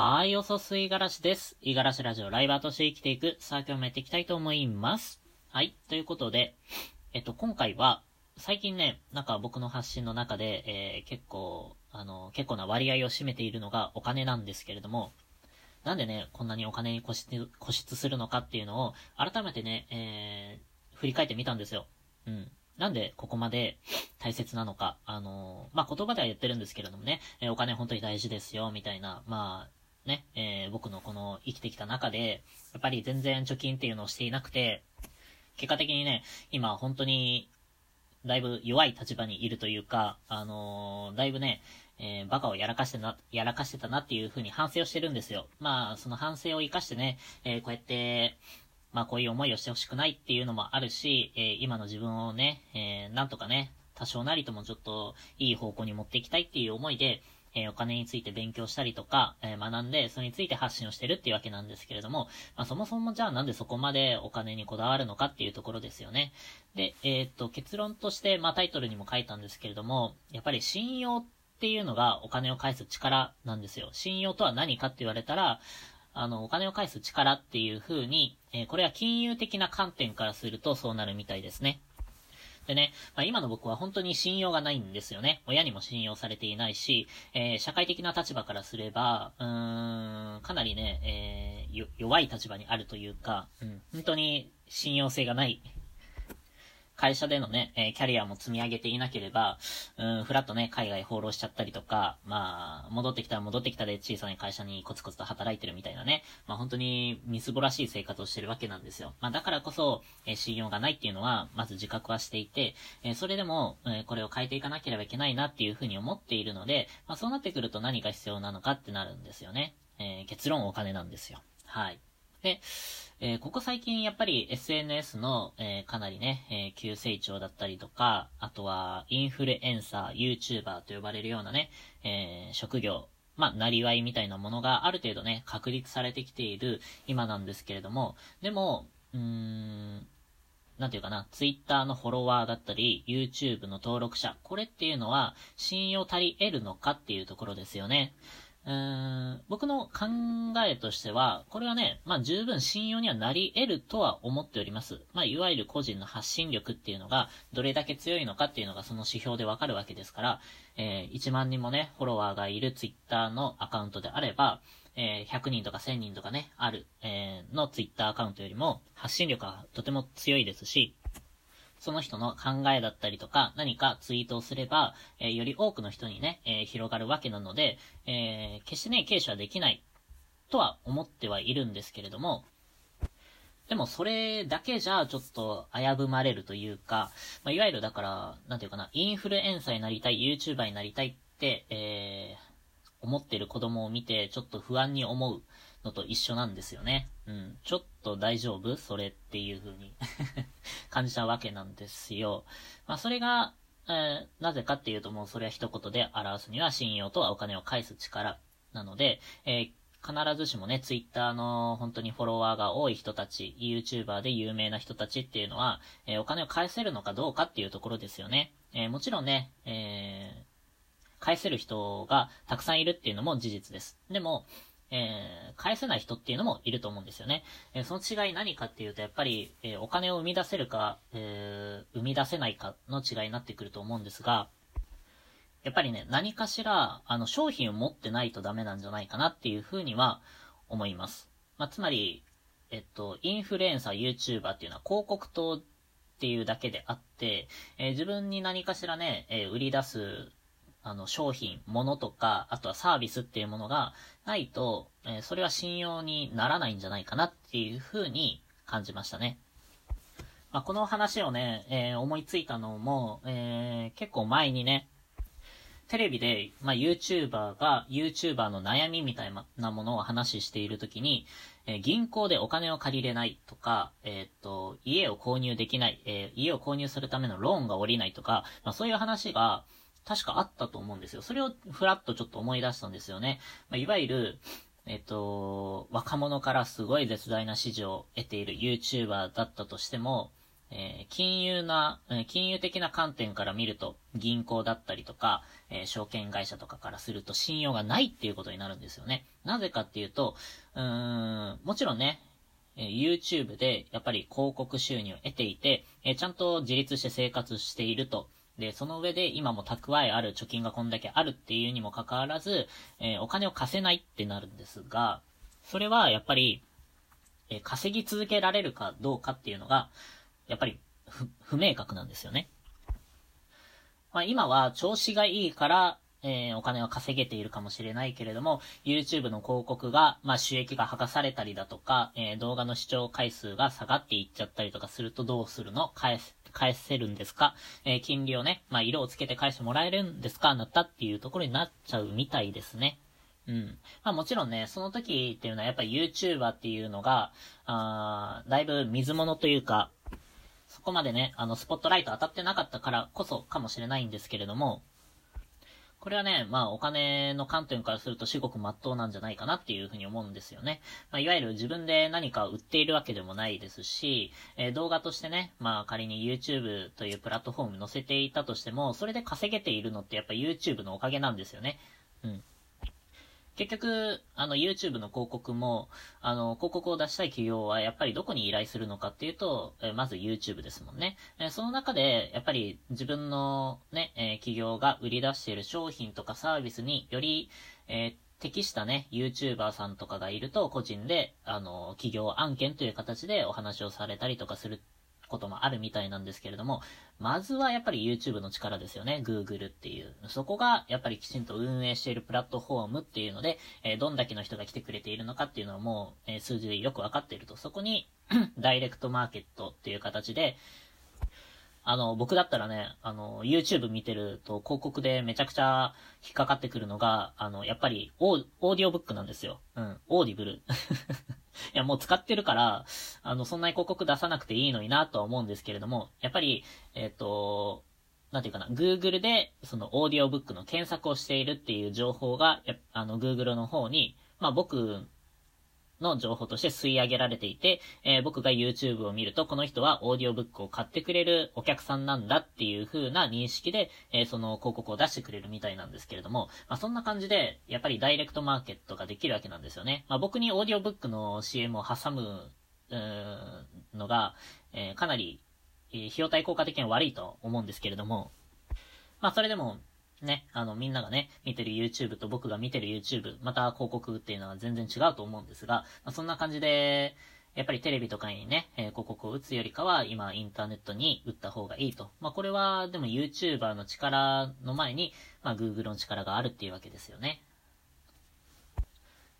はい、おそすいがらしです。いがらしラジオライバーとして生きていく、さあ今日もやっていきたいと思います。はい、ということで、えっと、今回は、最近ね、なんか僕の発信の中で、えー、結構、あの、結構な割合を占めているのがお金なんですけれども、なんでね、こんなにお金に固執固執するのかっていうのを、改めてね、えー、振り返ってみたんですよ。うん。なんでここまで大切なのか。あのー、まあ、言葉では言ってるんですけれどもね、えー、お金本当に大事ですよ、みたいな、まあ、ね、えー、僕のこの生きてきた中で、やっぱり全然貯金っていうのをしていなくて、結果的にね、今本当に、だいぶ弱い立場にいるというか、あのだいぶね、えバカをやらかしてな、やらかしてたなっていう風に反省をしてるんですよ。まあ、その反省を活かしてね、えこうやって、まあこういう思いをしてほしくないっていうのもあるし、えー、今の自分をね、えー、なんとかね、多少なりともちょっといい方向に持っていきたいっていう思いで、えー、お金について勉強したりとか、えー、学んで、それについて発信をしてるっていうわけなんですけれども、まあ、そもそもじゃあなんでそこまでお金にこだわるのかっていうところですよね。で、えー、っと、結論として、まあ、タイトルにも書いたんですけれども、やっぱり信用っていうのがお金を返す力なんですよ。信用とは何かって言われたら、あの、お金を返す力っていう風に、えー、これは金融的な観点からするとそうなるみたいですね。でね、まあ、今の僕は本当に信用がないんですよね。親にも信用されていないし、えー、社会的な立場からすれば、うーん、かなりね、えー、弱い立場にあるというか、うん、本当に信用性がない会社でのね、えー、キャリアも積み上げていなければ、うん、ふらっとね、海外放浪しちゃったりとか、まあ、戻ってきたら戻ってきたで小さな会社にコツコツと働いてるみたいなね、まあ本当にみすぼらしい生活をしてるわけなんですよ。まあだからこそ、えー、信用がないっていうのは、まず自覚はしていて、えー、それでも、えこれを変えていかなければいけないなっていうふうに思っているので、まあそうなってくると何が必要なのかってなるんですよね。え結論お金なんですよ。はい。で、えー、ここ最近やっぱり SNS の、えー、かなりね、えー、急成長だったりとか、あとはインフルエンサー、YouTuber と呼ばれるようなね、え職業、まあ、なりわいみたいなものがある程度ね、確立されてきている今なんですけれども、でも、うーん、なんていうかな、Twitter のフォロワーだったり、YouTube の登録者、これっていうのは信用足り得るのかっていうところですよね。うーん、僕の考えとしては、これはね、まあ十分信用にはなり得るとは思っております。まあいわゆる個人の発信力っていうのが、どれだけ強いのかっていうのがその指標でわかるわけですから、えー、1万人もね、フォロワーがいる Twitter のアカウントであれば、えー、100人とか1000人とかね、ある、えー、の Twitter アカウントよりも、発信力はとても強いですし、その人の考えだったりとか、何かツイートをすれば、えー、より多くの人にね、えー、広がるわけなので、えー、決してね、軽視はできない、とは思ってはいるんですけれども、でもそれだけじゃちょっと危ぶまれるというか、まあ、いわゆるだから、なんていうかな、インフルエンサーになりたい、YouTuber になりたいって、えー、思ってる子供を見て、ちょっと不安に思う。のと一緒なんですよね。うん。ちょっと大丈夫？それっていう風に 感じたわけなんですよ。まあ、それが、えー、なぜかっていうともうそれは一言で表すには信用とはお金を返す力なので、えー必ずしもね、ツイッターの本当にフォロワーが多い人たち、YouTuber で有名な人たちっていうのは、えー、お金を返せるのかどうかっていうところですよね。えー、もちろんね、えー、返せる人がたくさんいるっていうのも事実です。でも、えー、返せない人っていうのもいると思うんですよね。えー、その違い何かっていうと、やっぱり、えー、お金を生み出せるか、え生み出せないかの違いになってくると思うんですが、やっぱりね、何かしら、あの、商品を持ってないとダメなんじゃないかなっていうふうには思います。まあ、つまり、えっと、インフルエンサー、YouTuber っていうのは広告塔っていうだけであって、え自分に何かしらね、え売り出すあの、商品、物とか、あとはサービスっていうものがないと、えー、それは信用にならないんじゃないかなっていうふうに感じましたね。まあ、この話をね、えー、思いついたのも、えー、結構前にね、テレビで、まあ、YouTuber が YouTuber の悩みみたいなものを話しているときに、えー、銀行でお金を借りれないとか、えっと、家を購入できない、え家を購入するためのローンが下りないとか、まあ、そういう話が、確かあったと思うんですよ。それをふらっとちょっと思い出したんですよね。まあ、いわゆる、えっと、若者からすごい絶大な支持を得ている YouTuber だったとしても、えー、金融な、えー、金融的な観点から見ると、銀行だったりとか、えー、証券会社とかからすると信用がないっていうことになるんですよね。なぜかっていうと、うーん、もちろんね、え YouTube でやっぱり広告収入を得ていて、えちゃんと自立して生活していると。で、その上で今も蓄えある貯金がこんだけあるっていうにもかかわらず、えお金を貸せないってなるんですが、それはやっぱり、え稼ぎ続けられるかどうかっていうのが、やっぱり不明確なんですよね。まあ、今は調子がいいから、えー、お金を稼げているかもしれないけれども、YouTube の広告が、まあ、収益が剥がされたりだとか、えー、動画の視聴回数が下がっていっちゃったりとかするとどうするの？返す、返せるんですか？えー、金利をね、まあ、色をつけて返してもらえるんですか？なったっていうところになっちゃうみたいですね。うん。まあもちろんね、その時っていうのはやっぱ YouTuber っていうのが、あだいぶ水物というか、そこまでね、あの、スポットライト当たってなかったからこそかもしれないんですけれども、これはね、まあお金の観点からすると至極真っ当なんじゃないかなっていうふうに思うんですよね。まあいわゆる自分で何か売っているわけでもないですし、えー、動画としてね、まあ仮に YouTube というプラットフォーム載せていたとしても、それで稼げているのってやっぱ YouTube のおかげなんですよね。うん。結局、あの、YouTube の広告も、あの、広告を出したい企業はやっぱりどこに依頼するのかっていうと、えまず YouTube ですもんね。えその中で、やっぱり自分のね、え企業が売り出している商品とかサービスにより、え適したね、YouTuber さんとかがいると、個人で、あの、企業案件という形でお話をされたりとかすることもあるみたいなんですけれども、まずはやっぱり YouTube の力ですよね。Google っていう。そこがやっぱりきちんと運営しているプラットフォームっていうので、えー、どんだけの人が来てくれているのかっていうのはもう、えー、数字でよくわかっていると。そこに ダイレクトマーケットっていう形で、あの、僕だったらね、あの、YouTube 見てると広告でめちゃくちゃ引っかかってくるのが、あの、やっぱりオー、オーディオブックなんですよ。うん、 Audible。いや、もう使ってるから、あの、そんなに広告出さなくていいのになとは思うんですけれども、やっぱり、えっ、ー、と、なんていうかな、Google で、その、オーディオブックの検索をしているっていう情報が、あの、Google の方に、まあ僕の情報として吸い上げられていて、えー、僕が YouTube を見ると、この人はオーディオブックを買ってくれるお客さんなんだっていう風な認識で、えー、その広告を出してくれるみたいなんですけれども、まあ、そんな感じで、やっぱりダイレクトマーケットができるわけなんですよね。まあ、僕にオーディオブックの CM を挟む、のが、えー、かなり、え費用対効果的には悪いと思うんですけれども、まあ、それでも、ね、あの、みんながね、見てる YouTube と僕が見てる YouTube、また広告っていうのは全然違うと思うんですが、まあ、そんな感じで、やっぱりテレビとかにね、えー、広告を打つよりかは、今インターネットに打った方がいいと。まあ、これは、でも YouTuber の力の前に、まあ、Google の力があるっていうわけですよね。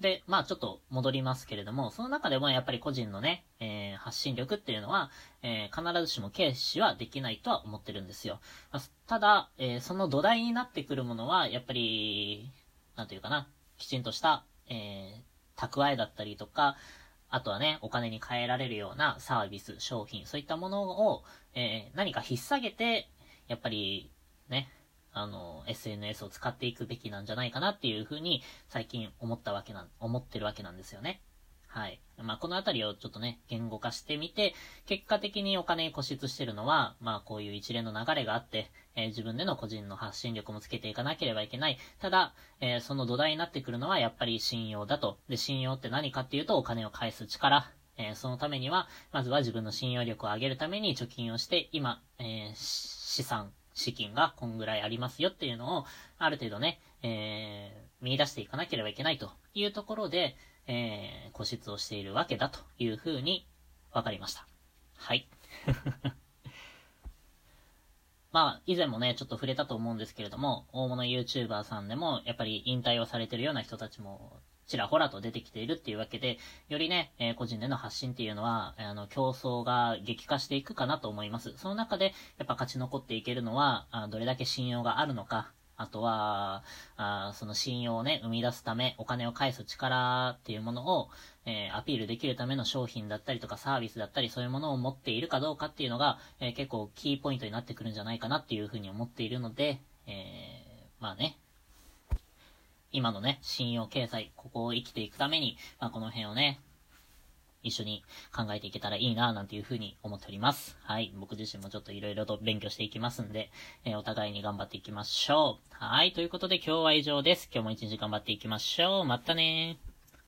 で、まあちょっと戻りますけれども、その中でもやっぱり個人のね、えー、発信力っていうのは、えー、必ずしも軽視はできないとは思ってるんですよ。まあ、ただ、えー、その土台になってくるものは、やっぱり、なんていうかな、きちんとした、え蓄えだったりとか、あとはね、お金に換えられるようなサービス、商品、そういったものを、え何か引っ提げて、やっぱり、ね、あの、SNS を使っていくべきなんじゃないかなっていうふうに最近思ったわけな、思ってるわけなんですよね。はい。まあ、このあたりをちょっとね、言語化してみて、結果的にお金固執してるのは、まあ、こういう一連の流れがあって、えー、自分での個人の発信力もつけていかなければいけない。ただ、えー、その土台になってくるのはやっぱり信用だと。で、信用って何かっていうとお金を返す力。えー、そのためには、まずは自分の信用力を上げるために貯金をして、今、え資産、資金がこんぐらいありますよっていうのを、ある程度ね、えー、見出していかなければいけないというところで、えー、固執をしているわけだというふうに分かりました。はい。まあ、以前もね、ちょっと触れたと思うんですけれども、大物 YouTuber さんでも、やっぱり引退をされてるような人たちもちらほらと出てきているっていうわけで、よりね、えー、個人での発信っていうのは、あの、競争が激化していくかなと思います。その中で、やっぱ勝ち残っていけるのは、あどれだけ信用があるのか、あとは、あその信用をね、生み出すため、お金を返す力っていうものを、えー、アピールできるための商品だったりとかサービスだったり、そういうものを持っているかどうかっていうのが、えー、結構キーポイントになってくるんじゃないかなっていうふうに思っているので、えー、まあね、今のね、信用経済、ここを生きていくために、まあ、この辺をね、一緒に考えていけたらいいな、なんていうふうに思っております。はい。僕自身もちょっと色々と勉強していきますんで、えー、お互いに頑張っていきましょう。はい。ということで今日は以上です。今日も一日頑張っていきましょう。またねー。